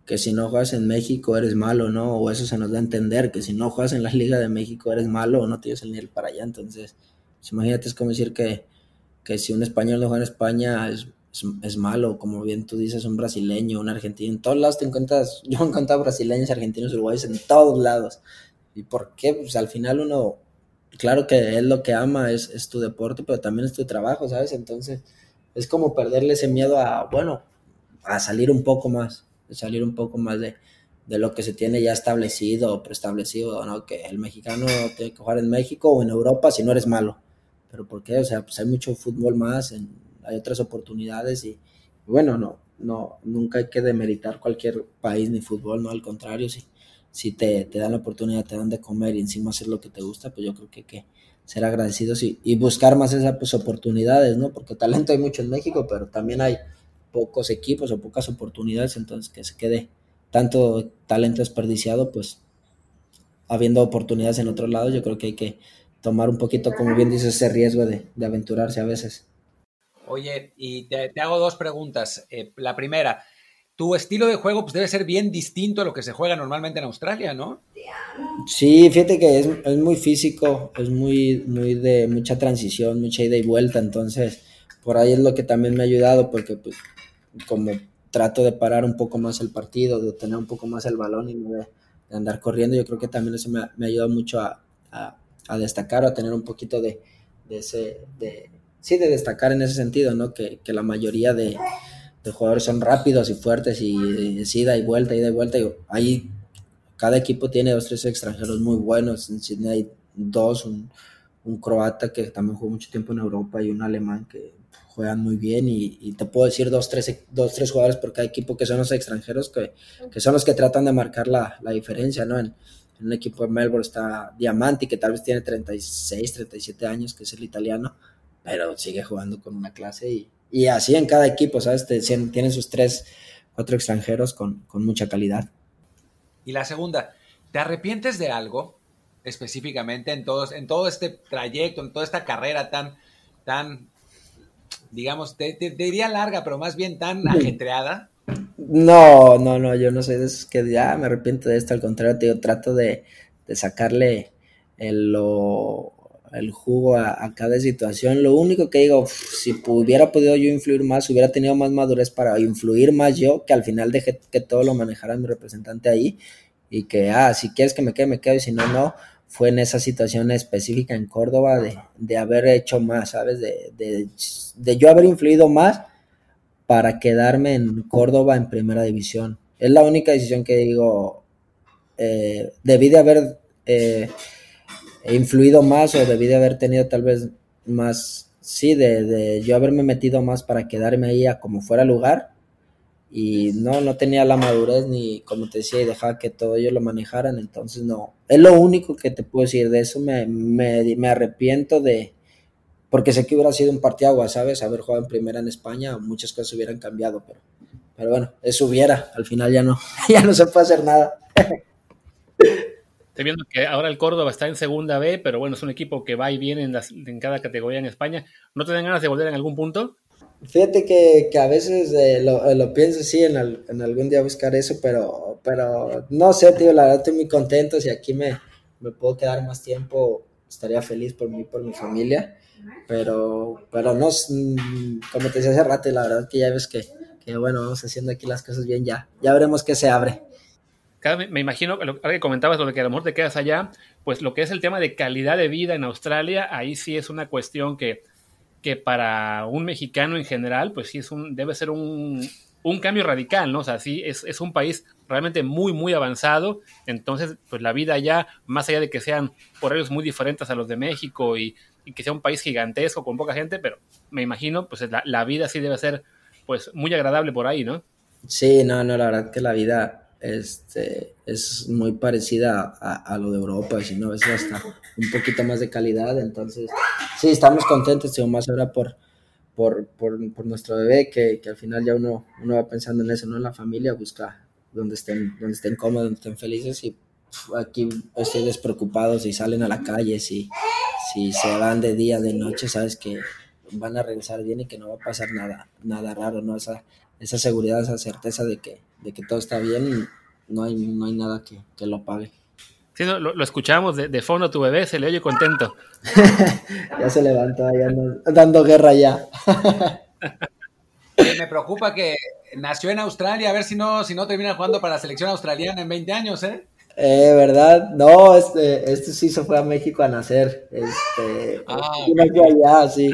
que si no juegas en México eres malo, ¿no? O eso se nos da a entender, que si no juegas en la Liga de México eres malo o no tienes el nivel para allá. Entonces, pues, imagínate, es como decir que, que si un español no juega en España es, es, malo, como bien tú dices, un brasileño, un argentino, en todos lados te encuentras, yo he encontrado brasileños, argentinos, uruguayos, en todos lados. ¿Y por qué? Pues al final uno, claro que él lo que ama es, es tu deporte, pero también es tu trabajo, ¿sabes? Entonces, es como perderle ese miedo a, bueno, a salir un poco más salir un poco más de, lo que se tiene ya establecido o preestablecido, ¿no? Que el mexicano tiene que jugar en México o en Europa si no eres malo. ¿Pero por qué? O sea, pues hay mucho fútbol más, hay otras oportunidades y, bueno, no, no, nunca hay que demeritar cualquier país ni fútbol, ¿no? Al contrario, si, si te, te dan la oportunidad, te dan de comer y encima hacer lo que te gusta, pues yo creo que que ser agradecidos y, y buscar más esas pues, oportunidades, ¿no? Porque talento hay mucho en México, pero también hay pocos equipos o pocas oportunidades, entonces que se quede tanto talento desperdiciado, pues habiendo oportunidades en otros lados, yo creo que hay que tomar un poquito, como bien dices, ese riesgo de, aventurarse a veces. Oye, y te, hago dos preguntas. Eh, la primera, tu estilo de juego pues, debe ser bien distinto a lo que se juega normalmente en Australia, ¿no? Sí, fíjate que es, es muy físico, es muy, muy de mucha transición, mucha ida y vuelta, entonces por ahí es lo que también me ha ayudado, porque pues como trato de parar un poco más el partido, de tener un poco más el balón y no de, andar corriendo, yo creo que también eso me, me ayuda mucho a, a, destacar o a tener un poquito de, ese, de, sí, de destacar en ese sentido, ¿no? Que, la mayoría de, jugadores son rápidos y fuertes y, es ida y vuelta, ida y vuelta. Y ahí cada equipo tiene dos, tres extranjeros muy buenos. En Sydney hay dos, un, croata que también jugó mucho tiempo en Europa y un alemán que juegan muy bien y, te puedo decir dos tres, dos, tres jugadores por cada equipo que son los extranjeros que, que son los que tratan de marcar la, la diferencia, ¿no? En, en un equipo de Melbourne está Diamanti, que tal vez tiene 36, 37 años, que es el italiano, pero sigue jugando con una clase y, y así en cada equipo, ¿sabes? tienen sus tres, cuatro extranjeros con, con mucha calidad. Y la segunda, ¿te arrepientes de algo específicamente en, todos, en todo este trayecto, en toda esta carrera tan, tan digamos, te, diría larga, pero más bien tan ajetreada? No, no, no, yo no soy de esos que ya me arrepiento de esto, al contrario, yo trato de, sacarle el, el jugo a, cada situación. Lo único que digo, si hubiera podido yo influir más, hubiera tenido más madurez para influir más yo, que al final dejé que todo lo manejara mi representante ahí y que, ah, si quieres que me quede, me quedo y si no, no. Fue en esa situación específica en Córdoba de, haber hecho más, ¿sabes? De, de, de yo haber influido más para quedarme en Córdoba en primera división. Es la única decisión que digo, eh, debí de haber eh, influido más o debí de haber tenido tal vez más, sí, de, yo haberme metido más para quedarme ahí a como fuera lugar. Y no, no tenía la madurez ni, como te decía, y dejaba que todo ellos lo manejaran. Entonces, no, es lo único que te puedo decir. De eso me, me arrepiento de, porque sé que hubiera sido un partiagua, ¿sabes? Haber jugado en primera en España, muchas cosas hubieran cambiado, pero, pero bueno, eso hubiera, al final ya no, ya no se puede hacer nada. Estoy viendo que ahora el Córdoba está en segunda B, pero bueno, es un equipo que va y viene en, en cada categoría en España. ¿No te dan ganas de volver en algún punto? Fíjate que, que a veces eh, lo, eh, lo, pienso, sí, en, en, algún día buscar eso, pero, pero no sé, tío, la verdad estoy muy contento. Si aquí me, me puedo quedar más tiempo, estaría feliz por mí, por mi familia. Pero, pero no, mm, como te decía hace rato, la verdad que ya ves que, que, bueno, vamos haciendo aquí las cosas bien ya. Ya veremos qué se abre. Me imagino, ahora que comentabas lo que a lo mejor te quedas allá, pues lo que es el tema de calidad de vida en Australia, ahí sí es una cuestión que, que para un mexicano en general, pues sí es un, debe ser un, un cambio radical, ¿no? O sea, sí es, es, un país realmente muy, muy avanzado. Entonces, pues la vida allá, más allá de que sean horarios muy diferentes a los de México y y que sea un país gigantesco con poca gente, pero me imagino, pues la, vida sí debe ser pues muy agradable por ahí, ¿no? Sí, no, no, la verdad que la vida este, es muy parecida a, lo de Europa, si no, es hasta un poquito más de calidad, entonces sí, estamos contentos, más ahora por, por, por, nuestro bebé, que, que, al final ya uno, uno va pensando en eso, ¿no? En la familia, busca donde estén, donde estén cómodos, donde estén felices y aquí estoy despreocupados si salen a la calle, si, si se van de día, de noche, sabes que van a regresar bien y que no va a pasar nada, nada raro, ¿no? Esa, esa seguridad, esa certeza de que, de que todo está bien, no hay, no hay nada que, que lo pague. Sí, lo, lo, escuchamos de, de, fondo, tu bebé se le oye contento. ya se levantó, ya dando guerra ya. Me preocupa que nació en Australia, a ver si no, si no termina jugando para la selección australiana en 20 años, ¿eh? Eh, ¿verdad? No, este, este sí se fue a México a nacer. Este, ah, allá, sí.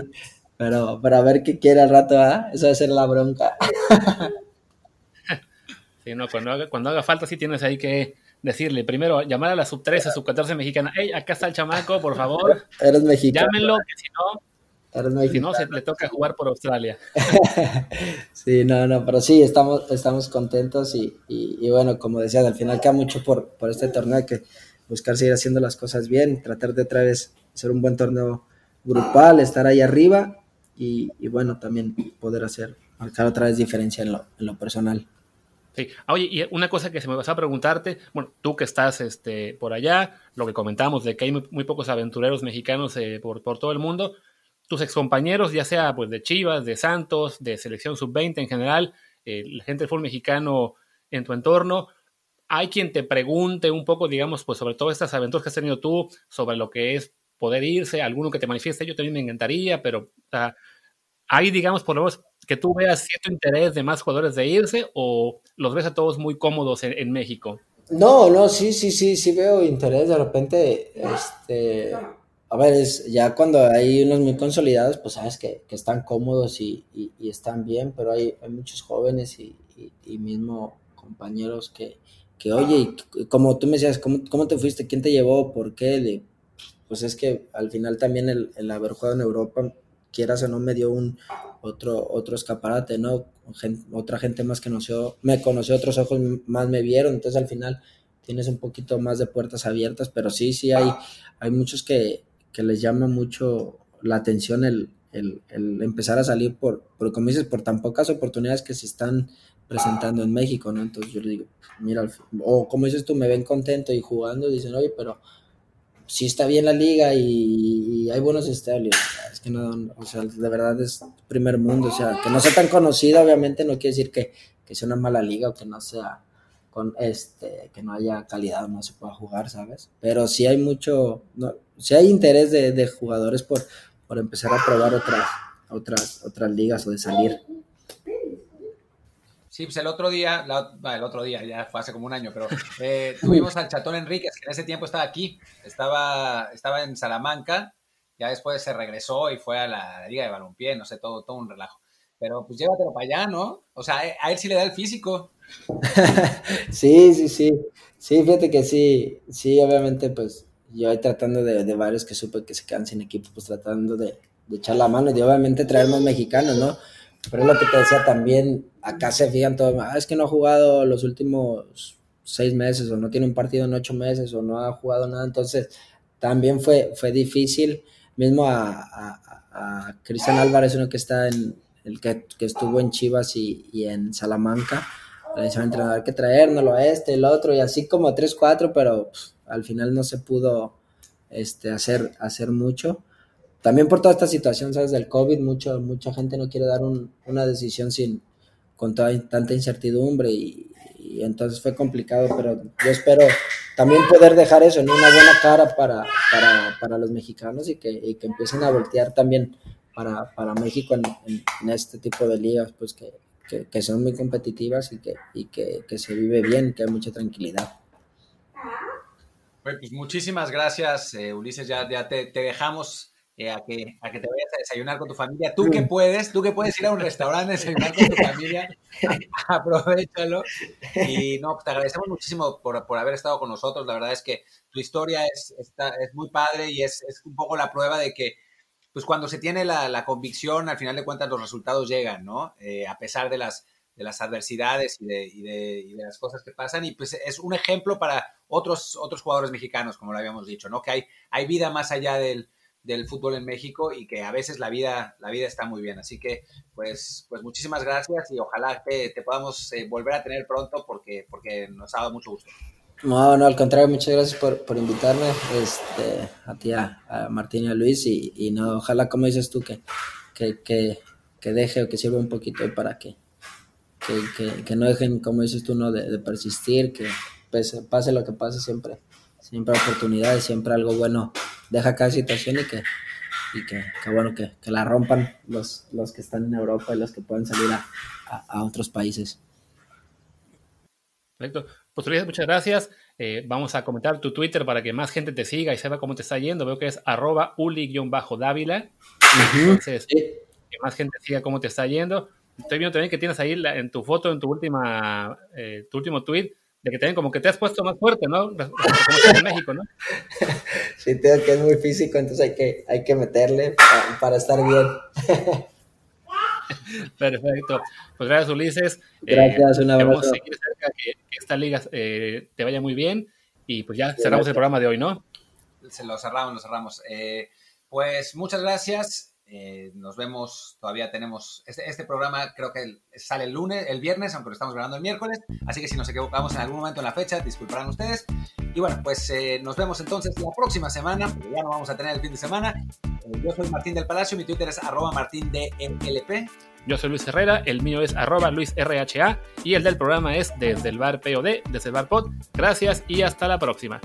Pero, pero a ver qué quiere al rato, ¿ah? Eso va a ser la bronca. Sí, no, cuando haga, cuando haga falta sí tienes ahí que decirle, primero llamar a la sub 13, sub 14 mexicana, hey, acá está el chamaco, por favor. Eres mexicano. Llámenlo, que si no, si no, se le toca jugar por Australia. sí, no, no, pero sí, estamos, estamos contentos y, y, bueno, como decía, al final queda mucho por, por este torneo, que buscar seguir haciendo las cosas bien, tratar de otra vez hacer un buen torneo grupal, estar ahí arriba y, y bueno, también poder hacer, marcar otra vez diferencia en lo, en lo personal. Sí. Ah, oye, y una cosa que se me va a preguntarte, bueno, tú que estás este, por allá, lo que comentamos de que hay muy, pocos aventureros mexicanos eh, por, por, todo el mundo, tus excompañeros, ya sea pues de Chivas, de Santos, de Selección Sub-20 en general, eh, la gente del fútbol mexicano en tu entorno, hay quien te pregunte un poco, digamos, pues sobre todas estas aventuras que has tenido tú, sobre lo que es poder irse, alguno que te manifieste, yo también me encantaría, pero hay, digamos, por lo menos que tú veas cierto interés de más jugadores de irse o los ves a todos muy cómodos en, México. No, no, sí, sí, sí, sí veo interés de repente, este a ver, es, ya cuando hay unos muy consolidados, pues sabes que, que están cómodos y, y, están bien, pero hay, hay muchos jóvenes y, y, mismo compañeros que, que oye, como tú me decías, ¿cómo, ¿cómo, te fuiste? ¿Quién te llevó? ¿Por qué? pues es que al final también el, el, haber jugado en Europa, quieras o no, me dio un otro, otro escaparate, ¿no? otra gente más que conoció, me conoció, otros ojos más me vieron, entonces al final tienes un poquito más de puertas abiertas, pero sí, sí hay, hay muchos que, que les llama mucho la atención el, el, empezar a salir por, por, como dices, por tan pocas oportunidades que se están presentando en México, ¿no? Entonces yo le digo, mira, o como dices tú, me ven contento y jugando, dicen, oye, pero si está bien la liga y, hay buenos estadios, es que no, o sea, de verdad es primer mundo, o sea, que no sea tan conocido, obviamente, no quiere decir que, que sea una mala liga o que no sea con este, que no haya calidad, no se pueda jugar, ¿sabes? Pero sí hay mucho, no, sí hay interés de, de jugadores por, por empezar a probar otras, otras, otras ligas o de salir. Sí, pues el otro día, el otro día, ya fue hace como un año, pero eh, tuvimos al Chatón Enríquez, que en ese tiempo estaba aquí, estaba, estaba en Salamanca, ya después se regresó y fue a la, Liga de Balompié, no sé, todo, todo un relajo. Pero pues llévatelo para allá, ¿no? O sea, a él sí le da el físico. sí, sí, sí. Sí, fíjate que sí, sí, obviamente, pues yo ahí tratando de, de varios que supe que se quedan sin equipo, pues tratando de, de, echar la mano y obviamente traer más mexicanos, ¿no? Pero es lo que te decía también, acá se fijan todos, ah, es que no ha jugado los últimos seis meses o no tiene un partido en ocho meses o no ha jugado nada, entonces también fue, fue difícil, mismo a, a, Cristian Álvarez, uno que está en, el que, que estuvo en Chivas y, y en Salamanca, le al entrenador que traérnoslo a este, el otro, y así como tres, cuatro, pero al final no se pudo este, hacer, hacer mucho. También por toda esta situación, ¿sabes? Del COVID, mucho, mucha gente no quiere dar una decisión sin, con toda, tanta incertidumbre y, entonces fue complicado, pero yo espero también poder dejar eso en una buena cara para, para, los mexicanos y que, que, empiecen a voltear también para, para México en, este tipo de ligas, pues que, que, son muy competitivas y que, y que, se vive bien, que hay mucha tranquilidad. Pues muchísimas gracias, eh, Ulises. Ya, ya te dejamos eh, a, que, a que te vayas a desayunar con tu familia. Tú que puedes, tú que puedes ir a un restaurante a desayunar con tu familia, aprovechalo. Y no, pues te agradecemos muchísimo por, por, haber estado con nosotros. La verdad es que tu historia es, está, es muy padre y es, es, un poco la prueba de que, pues cuando se tiene la, la convicción, al final de cuentas los resultados llegan, ¿no? Eh, a pesar de las de las adversidades y de, y, de, y de, las cosas que pasan. Y pues es un ejemplo para otros, otros jugadores mexicanos, como lo habíamos dicho, ¿no? Que hay, hay vida más allá del, del fútbol en México y que a veces la vida, la vida está muy bien. Así que, pues, pues muchísimas gracias y ojalá que te podamos eh, volver a tener pronto porque, porque nos ha dado mucho gusto. No, no, al contrario, muchas gracias por, por invitarme este, a ti, a, Martín y a Luis y, y, no, ojalá, como dices tú, que, que, que, que deje o que sirva un poquito para que que, no dejen, como dices tú, no de, persistir, que pase, pase, lo que pase siempre, siempre oportunidades, siempre algo bueno deja cada situación y que, y que, bueno, que, la rompan los, los que están en Europa y los que pueden salir a, a, otros países. Perfecto. Pues muchas gracias. Eh, vamos a comentar tu Twitter para que más gente te siga y sepa cómo te está yendo. Veo que es arroba uli-dávila. Entonces, que más gente siga cómo te está yendo. Estoy viendo también que tienes ahí en tu foto, en tu última, eh, tu último tweet, de que también como que te has puesto más fuerte, ¿no? Como en México, ¿no? Sí, tengo que es muy físico, entonces hay que, hay que meterle para, estar bien. Perfecto. Pues gracias, Ulises. Gracias, un abrazo. que, esta liga eh, te vaya muy bien. Y pues ya cerramos el programa de hoy, ¿no? Se lo cerramos, lo cerramos. Eh, pues muchas gracias. Eh, nos vemos, todavía tenemos, este, este, programa creo que sale el lunes, el viernes, aunque lo estamos grabando el miércoles, así que si nos equivocamos en algún momento en la fecha, disculparán ustedes. Y bueno, pues eh, nos vemos entonces la próxima semana, porque ya no vamos a tener el fin de semana. Eh, yo soy Martín del Palacio, mi Twitter es arroba. Yo soy Luis Herrera, el mío es arroba luisrha y el del programa es desde el bar POD, desde el bar POD. Gracias y hasta la próxima.